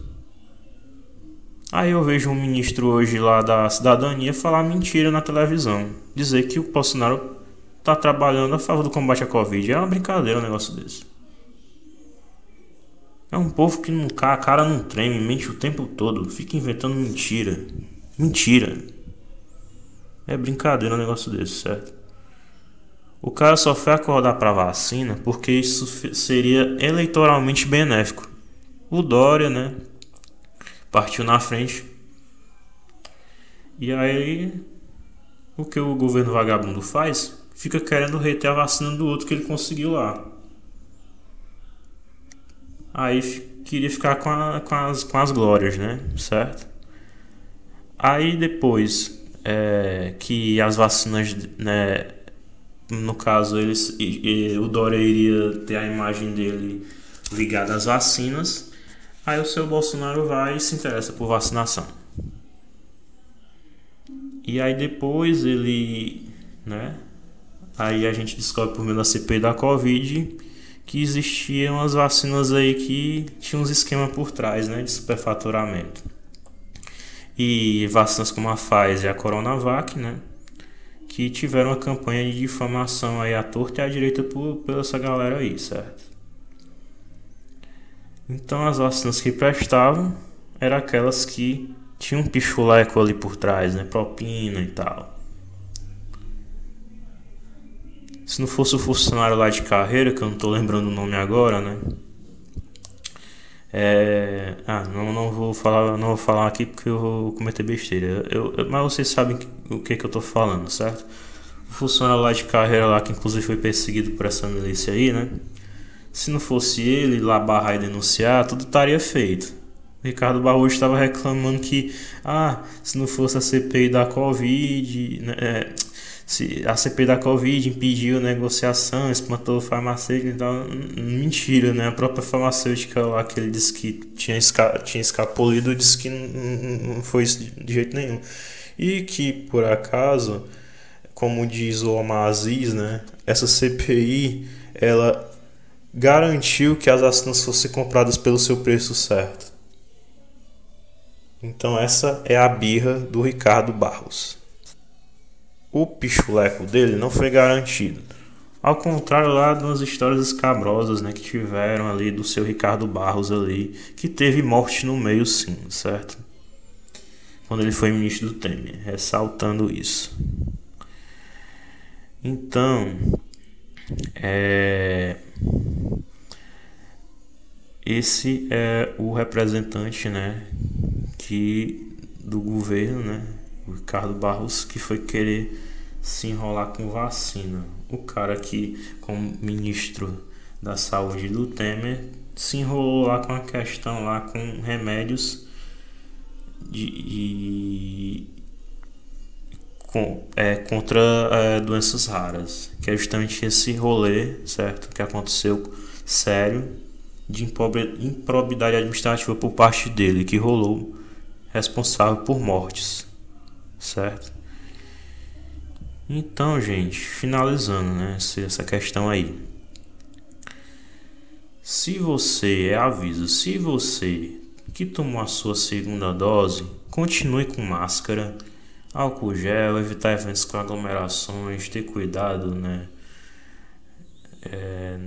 Aí eu vejo um ministro hoje lá da cidadania falar mentira na televisão, dizer que o Bolsonaro tá trabalhando a favor do combate à Covid. É uma brincadeira um negócio desse. É um povo que não, a cara não treme, mente o tempo todo, fica inventando mentira. Mentira. É brincadeira um negócio desse, certo? O cara só foi acordar pra vacina porque isso seria eleitoralmente benéfico. O Dória, né? Partiu na frente. E aí, o que o governo vagabundo faz? fica querendo reter a vacina do outro que ele conseguiu lá. Aí queria ficar com, a, com, as, com as glórias, né? Certo? Aí depois é, que as vacinas, né? No caso, eles, e, e, o Dória iria ter a imagem dele ligada às vacinas. Aí o seu Bolsonaro vai e se interessa por vacinação. E aí depois ele, né? Aí a gente descobre por meio da CPI da Covid que existiam as vacinas aí que tinham uns esquemas por trás, né, de superfaturamento. E vacinas como a Pfizer e a Coronavac, né, que tiveram uma campanha de difamação aí à torta e à direita por, pela essa galera aí, certo? Então as vacinas que prestavam eram aquelas que tinham um pichuleco ali por trás, né, propina e tal. Se não fosse o funcionário lá de carreira, que eu não tô lembrando o nome agora, né? É... Ah, não, não vou falar, não vou falar aqui porque eu vou cometer besteira. Eu, eu, mas vocês sabem o que, que eu tô falando, certo? O funcionário lá de carreira lá, que inclusive foi perseguido por essa milícia aí, né? Se não fosse ele lá barrar e denunciar, tudo estaria feito. Ricardo Barroso estava reclamando que, ah, se não fosse a CPI da Covid, né, é, se a CP da Covid impediu negociação, espantou o farmacêutico, então mentira, né? A própria farmacêutica lá que ele disse que tinha, esca tinha escapulido disse que não, não foi isso de jeito nenhum. E que, por acaso, como diz o Omar Aziz, né? Essa CPI, ela garantiu que as vacinas fossem compradas pelo seu preço certo. Então essa é a birra do Ricardo Barros o pichuleco dele não foi garantido. Ao contrário lá das histórias escabrosas né, que tiveram ali do seu Ricardo Barros ali, que teve morte no meio sim, certo? Quando ele foi ministro do Temer, ressaltando isso. Então, é... esse é o representante, né, que do governo, né, o Ricardo Barros, que foi querer se enrolar com vacina. O cara que, como ministro da saúde do Temer, se enrolou lá com a questão lá com remédios de, de com, é, contra é, doenças raras, que é justamente esse rolê, certo, que aconteceu sério de improbidade administrativa por parte dele, que rolou responsável por mortes certo? Então, gente, finalizando, né, essa questão aí. Se você, é aviso, se você que tomou a sua segunda dose, continue com máscara, álcool gel, evitar eventos com aglomerações, ter cuidado, né? É,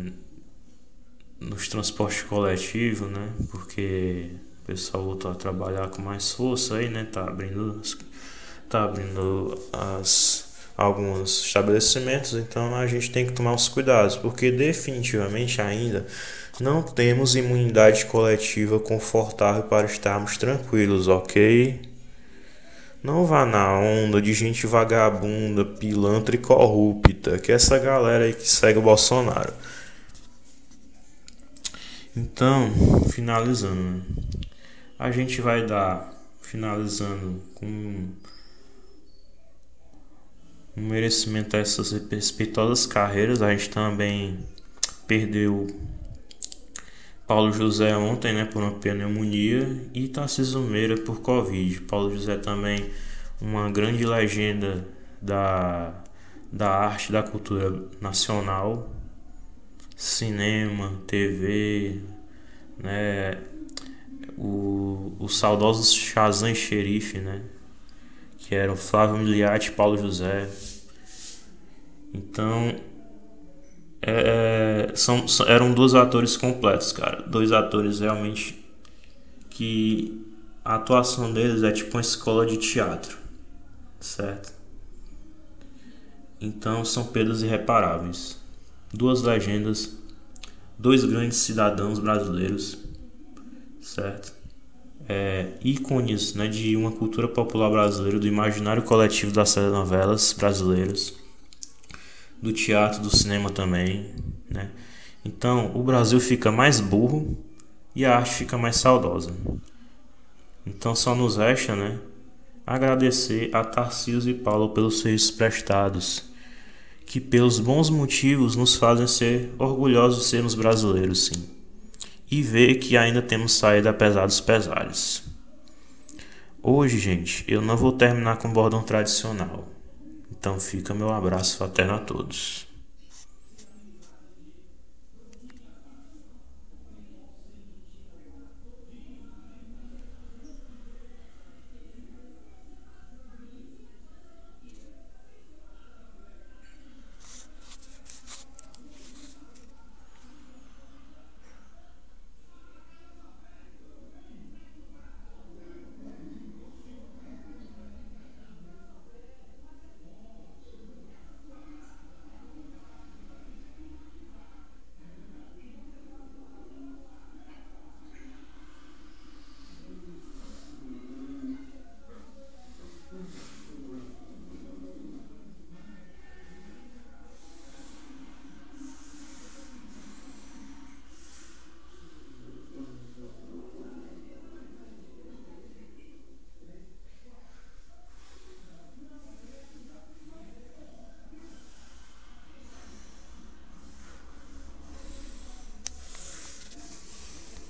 nos transportes coletivos, né? Porque o pessoal voltou a trabalhar com mais força aí, né? Tá abrindo, tá abrindo as alguns estabelecimentos, então a gente tem que tomar os cuidados, porque definitivamente ainda não temos imunidade coletiva confortável para estarmos tranquilos, ok? Não vá na onda de gente vagabunda, pilantra e corrupta, que é essa galera aí que segue o Bolsonaro. Então, finalizando, a gente vai dar, finalizando com um merecimento a essas respeitosas carreiras. A gente também perdeu Paulo José ontem, né, por uma pneumonia e Tarcísio Meira por Covid. Paulo José também uma grande legenda da, da arte, da cultura nacional, cinema, TV, né, o, o saudoso Shazam Xerife, né, que eram Flávio Miliati e Paulo José. Então, é, é, são, eram dois atores completos, cara. Dois atores realmente que a atuação deles é tipo uma escola de teatro, certo? Então são perdas irreparáveis. Duas legendas, dois grandes cidadãos brasileiros, certo? É, ícones né, de uma cultura popular brasileira, do imaginário coletivo das telenovelas brasileiras do teatro, do cinema também, né? Então, o Brasil fica mais burro e a arte fica mais saudosa. Então, só nos resta, né, agradecer a Tarcísio e Paulo pelos serviços prestados, que pelos bons motivos nos fazem ser orgulhosos de sermos brasileiros, sim. E ver que ainda temos saído apesar dos pesares. Hoje, gente, eu não vou terminar com bordão tradicional. Então fica meu abraço fraterno a todos.